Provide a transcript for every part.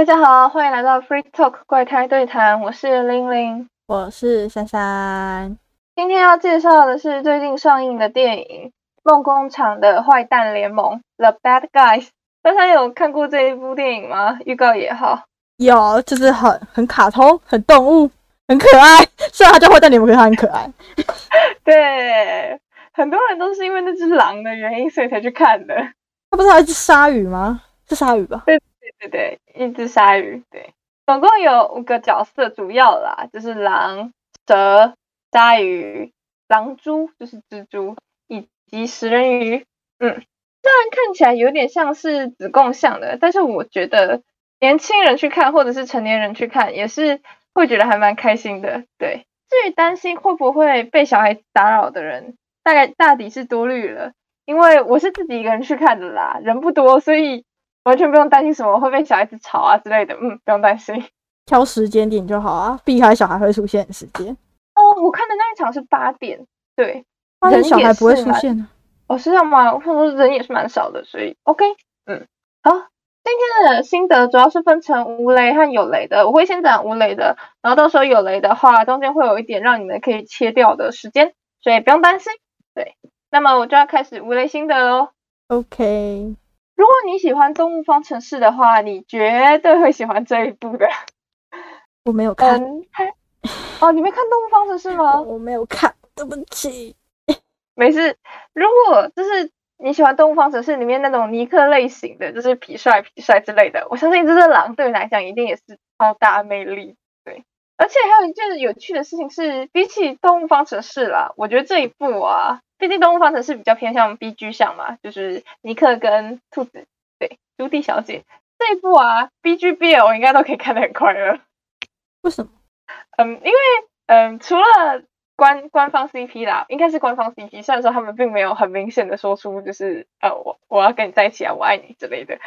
大家好，欢迎来到 Free Talk 怪胎对谈，我是玲玲，我是珊珊。今天要介绍的是最近上映的电影《梦工厂的坏蛋联盟》The Bad Guys。珊珊有看过这一部电影吗？预告也好，有，就是很很卡通，很动物，很可爱。虽然它叫坏蛋联盟，可是它很可爱。对，很多人都是因为那只狼的原因，所以才去看的。它不是还有一只鲨鱼吗？是鲨鱼吧？对对对，一只鲨鱼。对，总共有五个角色，主要啦就是狼、蛇、鲨鱼、狼蛛，就是蜘蛛，以及食人鱼。嗯。虽然看起来有点像是子贡像的，但是我觉得年轻人去看或者是成年人去看也是会觉得还蛮开心的。对，至于担心会不会被小孩打扰的人，大概大抵是多虑了，因为我是自己一个人去看的啦，人不多，所以完全不用担心什么会被小孩子吵啊之类的。嗯，不用担心，挑时间点就好啊，避开小孩会出现的时间。哦，我看的那一场是八点，对，人小孩不会出现的。哦，是这样吗？我看说人也是蛮少的，所以 OK，嗯，好，今天的心得主要是分成无雷和有雷的，我会先讲无雷的，然后到时候有雷的话，中间会有一点让你们可以切掉的时间，所以不用担心。对，那么我就要开始无雷心得喽。OK，如果你喜欢《动物方程式》的话，你绝对会喜欢这一部的。我没有看，哦，你没看《动物方程式》吗？我没有看，对不起。没事，如果就是你喜欢《动物方程式》里面那种尼克类型的，就是痞帅痞帅之类的，我相信这只狼对你来讲一定也是超大魅力。对，而且还有一件有趣的事情是，比起《动物方程式》啦，我觉得这一部啊，毕竟《动物方程式》比较偏向 B G 向嘛，就是尼克跟兔子，对，朱棣小姐这一部啊，B G B L 应该都可以看得很快乐。为什么？嗯，因为嗯，除了官官方 CP 啦，应该是官方 CP。虽然说他们并没有很明显的说出就是呃我我要跟你在一起啊，我爱你之类的。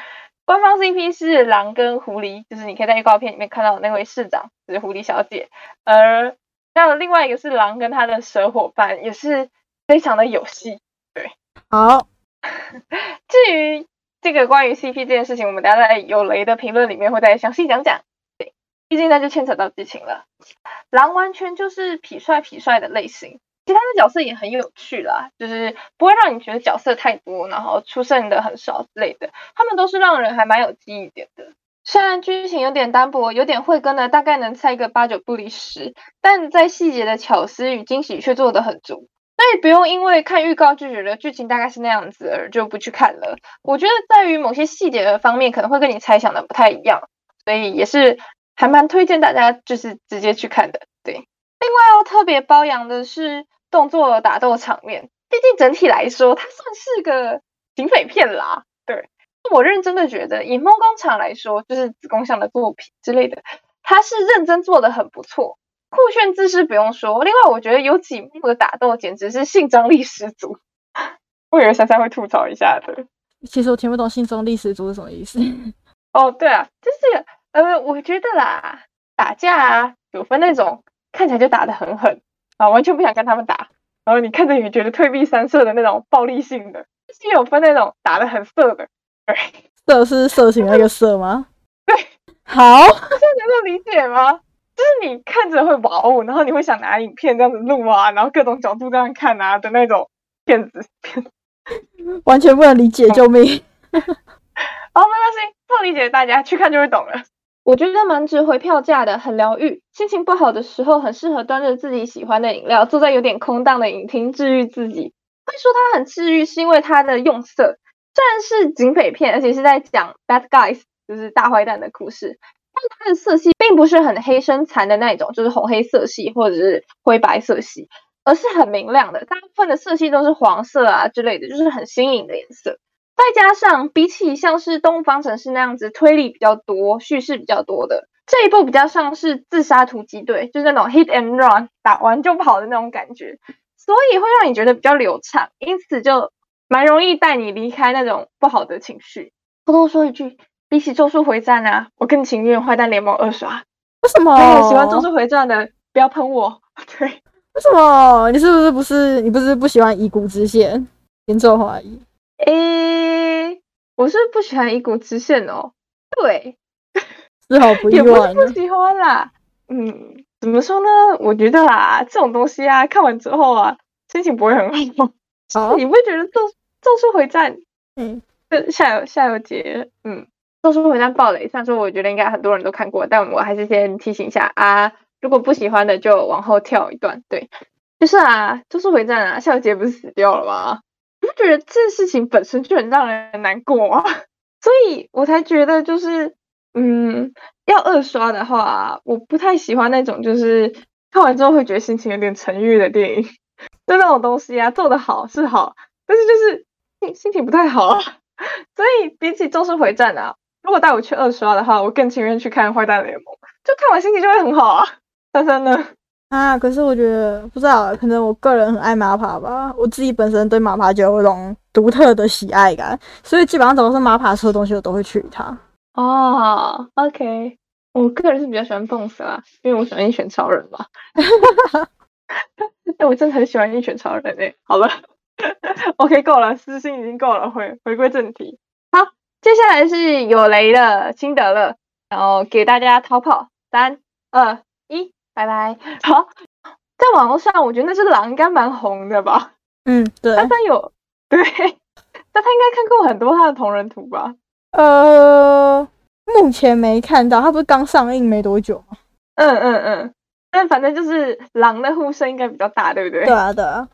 官方 CP 是狼跟狐狸，就是你可以在预告片里面看到那位市长，就是狐狸小姐。而还有另外一个是狼跟他的蛇伙伴，也是非常的有戏。对，好。至于这个关于 CP 这件事情，我们大家在有雷的评论里面会再详细讲讲。对毕竟那就牵扯到剧情了。狼完全就是痞帅痞帅的类型，其他的角色也很有趣啦，就是不会让你觉得角色太多，然后出现的很少之类的。他们都是让人还蛮有记忆点的。虽然剧情有点单薄，有点会跟的，大概能猜个八九不离十，但在细节的巧思与惊喜却做得很足。不用因为看预告就觉得剧情大概是那样子而就不去看了。我觉得在于某些细节的方面可能会跟你猜想的不太一样，所以也是。还蛮推荐大家就是直接去看的，对。另外要特别褒扬的是动作打斗场面，毕竟整体来说它算是个警匪片啦，对。我认真的觉得以梦工厂来说，就是子宫像的作品之类的，它是认真做的很不错，酷炫姿势不用说。另外我觉得有几幕的打斗简直是性张力十足，我以为珊珊会吐槽一下的。其实我听不懂性张力十足是什么意思。哦，对啊，就是。呃，我觉得啦，打架啊，有分那种看起来就打得很狠啊，完全不想跟他们打，然后你看着也觉得退避三舍的那种暴力性的，就是有分那种打得很色的，对，色是色情那个色吗？对，好，这样能够理解吗？就是你看着会哇哦，然后你会想拿影片这样子录啊，然后各种角度这样看啊的那种片子，完全不能理解，救命！哦，没关系，不理解大家去看就会懂了。我觉得蛮值回票价的，很疗愈。心情不好的时候，很适合端着自己喜欢的饮料，坐在有点空荡的影厅，治愈自己。会说它很治愈，是因为它的用色。虽然是警匪片，而且是在讲 bad guys，就是大坏蛋的故事，但它的色系并不是很黑深残的那种，就是红黑色系或者是灰白色系，而是很明亮的。大部分的色系都是黄色啊之类的，就是很新颖的颜色。再加上比起像是《动物方程式》那样子推理比较多、叙事比较多的这一部，比较像是自杀突击队，就是那种 hit and run 打完就跑的那种感觉，所以会让你觉得比较流畅，因此就蛮容易带你离开那种不好的情绪。偷偷说一句，比起《咒术回战》啊，我更情愿《坏蛋联盟二》刷。为什么？喜欢《咒术回战》的不要喷我。对，为什么？你是不是不是你不是不喜欢以骨之线？严重怀疑。诶，我是不喜欢以古之线哦。对，丝毫不意也不。是不喜欢啦。嗯，怎么说呢？我觉得啦，这种东西啊，看完之后啊，心情不会很好。好，你不会觉得咒咒术回战嗯，这下有下有节，嗯，咒术回战暴雷，虽然说我觉得应该很多人都看过，但我还是先提醒一下啊，如果不喜欢的就往后跳一段。对，就是啊，咒术回战啊，夏油杰不是死掉了吗？你不觉得这事情本身就很让人难过吗？所以我才觉得就是，嗯，要二刷的话，我不太喜欢那种就是看完之后会觉得心情有点沉郁的电影。就那种东西啊，做得好是好，但是就是心心情不太好啊。所以比起《咒术回战》啊，如果带我去二刷的话，我更情愿去看《坏蛋联盟》，就看完心情就会很好啊。珊珊呢？啊，可是我觉得不知道，可能我个人很爱马爬吧，我自己本身对马爬就有一种独特的喜爱感，所以基本上只要是马爬出的东西，我都会去它。哦，OK，我个人是比较喜欢蹦死啦，因为我喜欢一拳超人吧。哎，我真的很喜欢一拳超人诶、好了，OK，够了，私心已经够了，回回归正题。好，接下来是有雷的辛德勒，然后给大家逃跑，三二一，拜拜。好，在网络上，我觉得那只狼应该蛮红的吧？嗯，对，但他有 对，但他应该看过很多他的同人图吧？呃，目前没看到，他不是刚上映没多久吗？嗯嗯嗯，但反正就是狼的呼声应该比较大，对不对？对啊，对啊，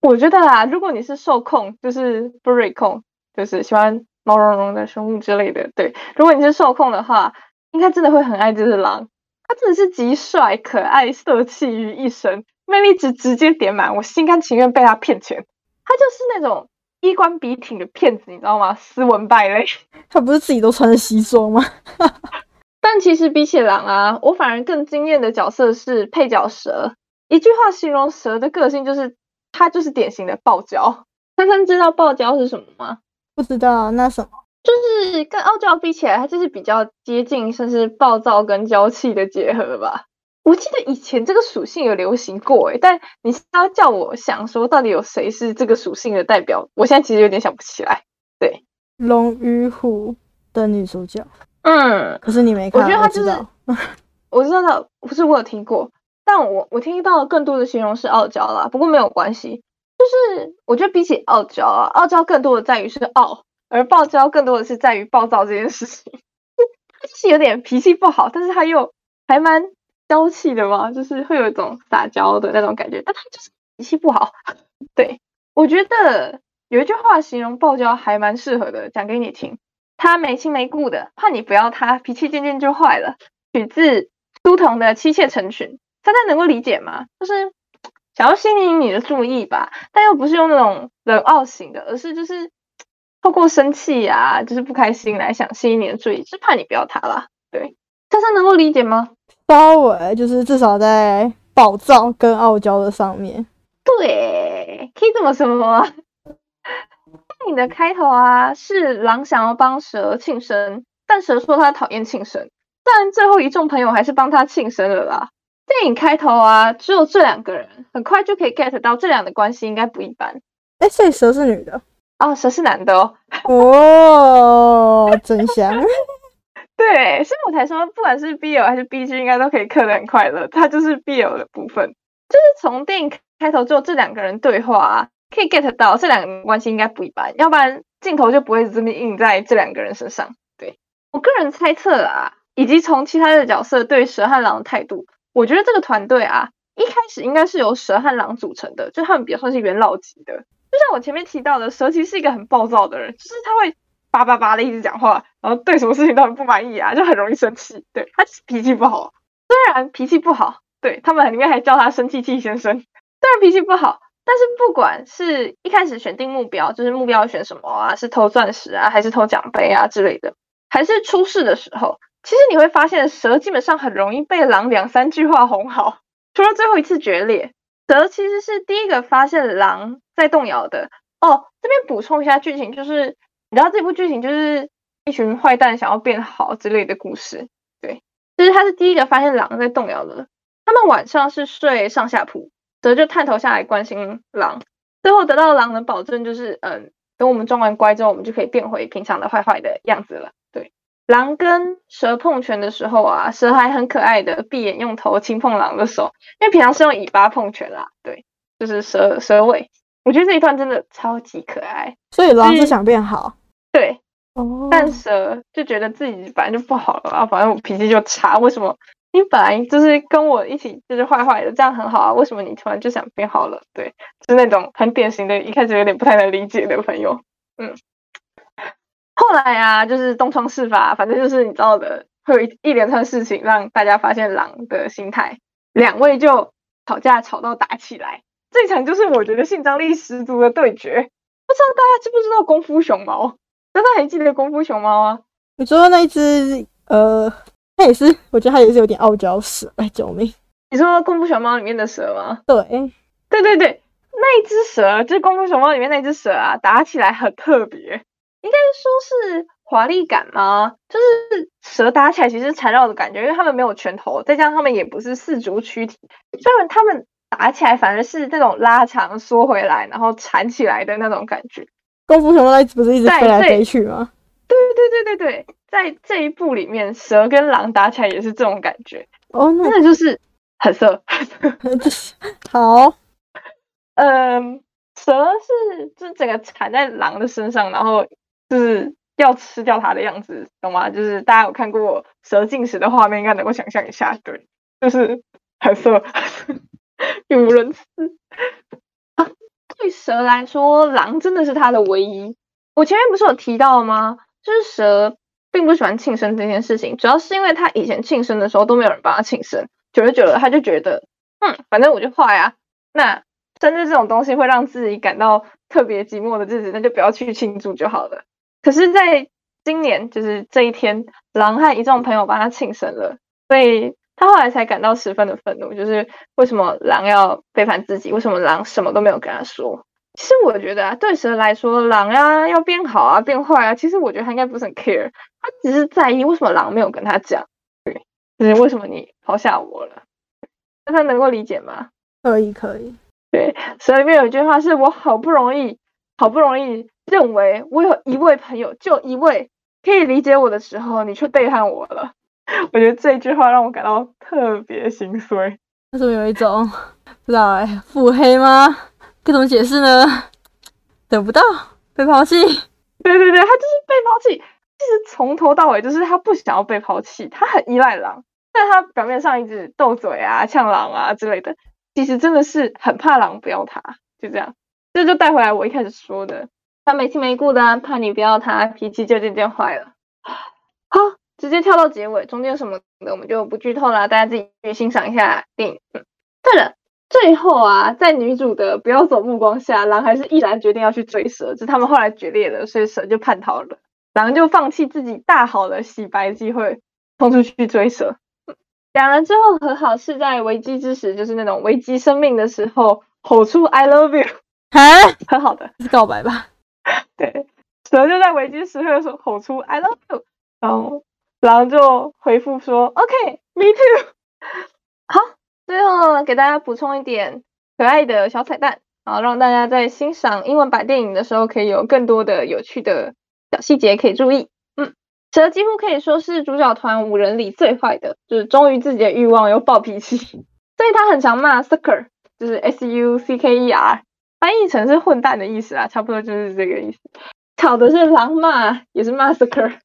我觉得啦，如果你是受控，就是 furry 控，就是喜欢毛茸茸的生物之类的，对，如果你是受控的话，应该真的会很爱这只狼。它真的是集帅、可爱、色气于一身，魅力值直接点满，我心甘情愿被他骗钱。他就是那种衣冠笔挺的骗子，你知道吗？斯文败类。他不是自己都穿着西装吗？但其实比起狼啊，我反而更惊艳的角色是配角蛇。一句话形容蛇的个性就是，它就是典型的暴娇。珊珊知道暴娇是什么吗？不知道那什么，就是跟傲娇比起来，它就是比较接近，甚至暴躁跟娇气的结合吧。我记得以前这个属性有流行过诶，但你是要叫我想说到底有谁是这个属性的代表，我现在其实有点想不起来。对龙与虎的女主角，嗯，可是你没看，我觉得她就是。我知道，不是我有听过，但我我听到的更多的形容是傲娇啦，不过没有关系，就是我觉得比起傲娇啊，傲娇更多的在于是傲，而暴娇更多的是在于暴躁这件事情，他 就是有点脾气不好，但是他又还蛮娇气的嘛，就是会有一种撒娇的那种感觉，但他就是脾气不好。对，我觉得有一句话形容暴娇还蛮适合的，讲给你听。他没亲没故的，怕你不要他，脾气渐渐就坏了。取自书童的妻妾成群，大家能够理解吗？就是想要吸引你的注意吧，但又不是用那种冷傲型的，而是就是透过生气啊，就是不开心来想吸引你的注意，是怕你不要他啦。对，大家能够理解吗？稍微就是至少在暴躁跟傲娇的上面。对，可以这么说吗？电影的开头啊，是狼想要帮蛇庆生，但蛇说他讨厌庆生，但最后一众朋友还是帮他庆生了啦。电影开头啊，只有这两个人，很快就可以 get 到这两的关系应该不一般。哎，所以蛇是女的哦，蛇是男的哦。哦，真香。对，所以我才说，不管是 BL 还是 BG，应该都可以嗑得很快乐。它就是 BL 的部分，就是从电影开头只有这两个人对话、啊，可以 get 到这两个人关系应该不一般，要不然镜头就不会这么印在这两个人身上。对我个人猜测啊，以及从其他的角色对蛇和狼的态度，我觉得这个团队啊，一开始应该是由蛇和狼组成的，就他们比较算是元老级的。就像我前面提到的，蛇其实是一个很暴躁的人，就是他会叭叭叭的一直讲话，然后对什么事情都很不满意啊，就很容易生气。对他就是脾气不好，虽然脾气不好，对他们里面还叫他生气气先生。虽然脾气不好，但是不管是一开始选定目标，就是目标选什么啊，是偷钻石啊，还是偷奖杯啊之类的，还是出事的时候，其实你会发现蛇基本上很容易被狼两三句话哄好，除了最后一次决裂。蛇其实是第一个发现狼在动摇的哦。这边补充一下剧情，就是你知道这部剧情就是一群坏蛋想要变好之类的故事，对，就是他是第一个发现狼在动摇的。他们晚上是睡上下铺，蛇就探头下来关心狼，最后得到狼的保证就是，嗯，等我们装完乖之后，我们就可以变回平常的坏坏的样子了。对，狼跟蛇碰拳的时候啊，蛇还很可爱的闭眼用头轻碰狼的手，因为平常是用尾巴碰拳啦，对，就是蛇蛇尾。我觉得这一段真的超级可爱，所以狼是想变好。对，哦，但蛇就觉得自己本来就不好了啊，反正我脾气就差，为什么你本来就是跟我一起就是坏坏的，这样很好啊，为什么你突然就想变好了？对，就是那种很典型的，一开始有点不太能理解的朋友，嗯。后来啊，就是东窗事发，反正就是你知道的，会有一一连串事情让大家发现狼的心态，两位就吵架吵到打起来。这场就是我觉得性张力十足的对决。不知道大家知不知道功夫熊猫？大家还记得功夫熊猫啊？你说那一只，呃，它也是，我觉得它也是有点傲娇蛇，哎，救命！你说功夫熊猫里面的蛇吗？对，对对对，那一只蛇就是功夫熊猫里面那只蛇啊，打起来很特别。应该说是华丽感吗？就是蛇打起来其实缠绕的感觉，因为他们没有拳头，再加上他们也不是四足躯体，虽然他们打起来反而是这种拉长缩回来，然后缠起来的那种感觉。功夫熊猫不是一直飞来飞去吗？对对对对对，在这一部里面，蛇跟狼打起来也是这种感觉。哦，那的就是很色。好，嗯，蛇是就整个缠在狼的身上，然后。就是要吃掉它的样子，懂吗？就是大家有看过蛇进食的画面，应该能够想象一下，对，就是很色，语无伦次。对蛇来说，狼真的是它的唯一。我前面不是有提到吗？就是蛇并不喜欢庆生这件事情，主要是因为它以前庆生的时候都没有人帮它庆生，久而久了，他就觉得，嗯，反正我就坏啊。那生日这种东西会让自己感到特别寂寞的日子，那就不要去庆祝就好了。可是，在今年就是这一天，狼和一众朋友帮他庆生了，所以他后来才感到十分的愤怒。就是为什么狼要背叛自己？为什么狼什么都没有跟他说？其实我觉得啊，对蛇来说，狼啊要变好啊，变坏啊，其实我觉得他应该不是很 care，他只是在意为什么狼没有跟他讲，对，就是为什么你抛下我了？那他能够理解吗？可以，可以。对，蛇里面有一句话是我好不容易，好不容易。认为我有一位朋友，就一位可以理解我的时候，你却背叛我了。我觉得这句话让我感到特别心碎。为什么有一种不知道哎腹黑吗？该怎么解释呢？得不到，被抛弃。对对对，他就是被抛弃。其实从头到尾就是他不想要被抛弃，他很依赖狼，但他表面上一直斗嘴啊、呛狼啊之类的，其实真的是很怕狼不要他。就这样，这就带回来我一开始说的。他没亲没故的，怕你不要他，脾气就渐渐坏了。好，直接跳到结尾，中间什么的我们就不剧透了，大家自己去欣赏一下电影。对了，最后啊，在女主的不要走目光下，狼还是毅然决定要去追蛇，只是他们后来决裂了，所以蛇就叛逃了，狼就放弃自己大好的洗白机会，冲出去追蛇。两人最后和好是在危机之时，就是那种危机生命的时候，吼出 “I love you”，啊，很好的，是告白吧？对，蛇就在危机时刻的时候吼出 “I love you”，然后狼就回复说 “OK，me too”。好，最后给大家补充一点可爱的小彩蛋，然后让大家在欣赏英文版电影的时候，可以有更多的有趣的小细节可以注意。嗯，蛇几乎可以说是主角团五人里最坏的，就是忠于自己的欲望又暴脾气，所以他很常骂 sucker，就是 S U C K E R。翻译成是混蛋的意思啊，差不多就是这个意思。吵的是狼骂，也是 massacre。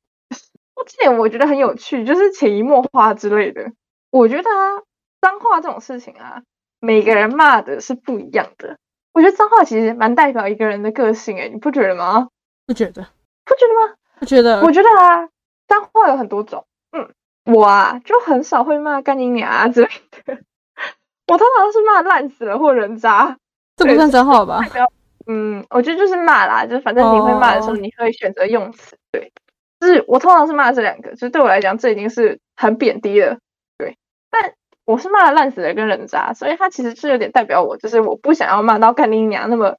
这点我觉得很有趣，就是潜移默化之类的。我觉得啊，脏话这种事情啊，每个人骂的是不一样的。我觉得脏话其实蛮代表一个人的个性，诶，你不觉得吗？不觉得？不觉得吗？不觉得？我觉得啊，脏话有很多种。嗯，我啊就很少会骂干你娘啊之类的。我通常都是骂烂死了或人渣。这不算脏话吧？嗯，我觉得就是骂啦，就是反正你会骂的时候，你会选择用词。对，就是我通常是骂这两个，就是对我来讲，这已经是很贬低了。对，但我是骂烂死的跟人渣，所以它其实是有点代表我，就是我不想要骂到干你娘那么，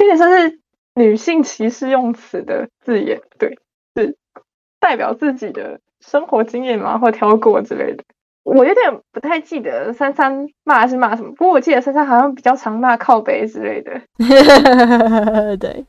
有点算是女性歧视用词的字眼。对，是代表自己的生活经验嘛，或挑过之类的。我有点不太记得三三骂是骂什么，不过我记得三三好像比较常骂靠背之类的。对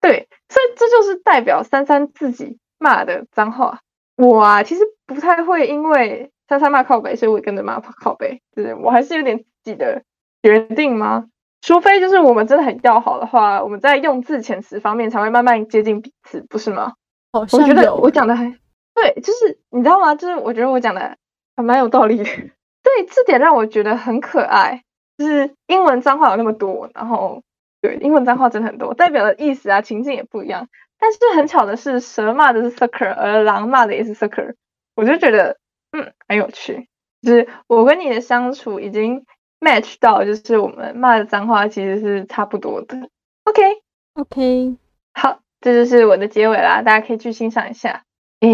对，所以这就是代表三三自己骂的脏话。我啊，其实不太会因为三三骂靠背，所以我也跟着骂靠背，就是我还是有点自己的决定吗？除非就是我们真的很要好的话，我们在用字遣词方面才会慢慢接近彼此，不是吗？好我觉得我讲的还对，就是你知道吗？就是我觉得我讲的还蛮有道理的。对，这点让我觉得很可爱。就是英文脏话有那么多，然后对英文脏话真的很多，代表的意思啊情境也不一样。但是很巧的是，蛇骂的是 sucker，而狼骂的也是 sucker，我就觉得嗯很有趣。就是我跟你的相处已经 match 到，就是我们骂的脏话其实是差不多的。OK，OK，好，这就是我的结尾啦，大家可以去欣赏一下。诶，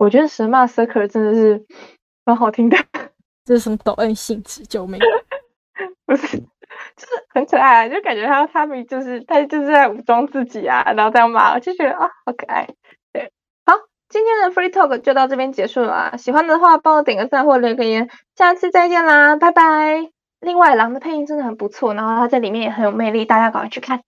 我觉得神骂 Circle 真的是蛮好听的，这是什么抖 M 性质？救命！不是，就是很可爱啊，就感觉他他们就是他就是在武装自己啊，然后这样骂，我就觉得啊好可爱。对，好，今天的 Free Talk 就到这边结束了啊，喜欢的话帮我点个赞或留个言，下次再见啦，拜拜。另外，狼的配音真的很不错，然后他在里面也很有魅力，大家赶快去看。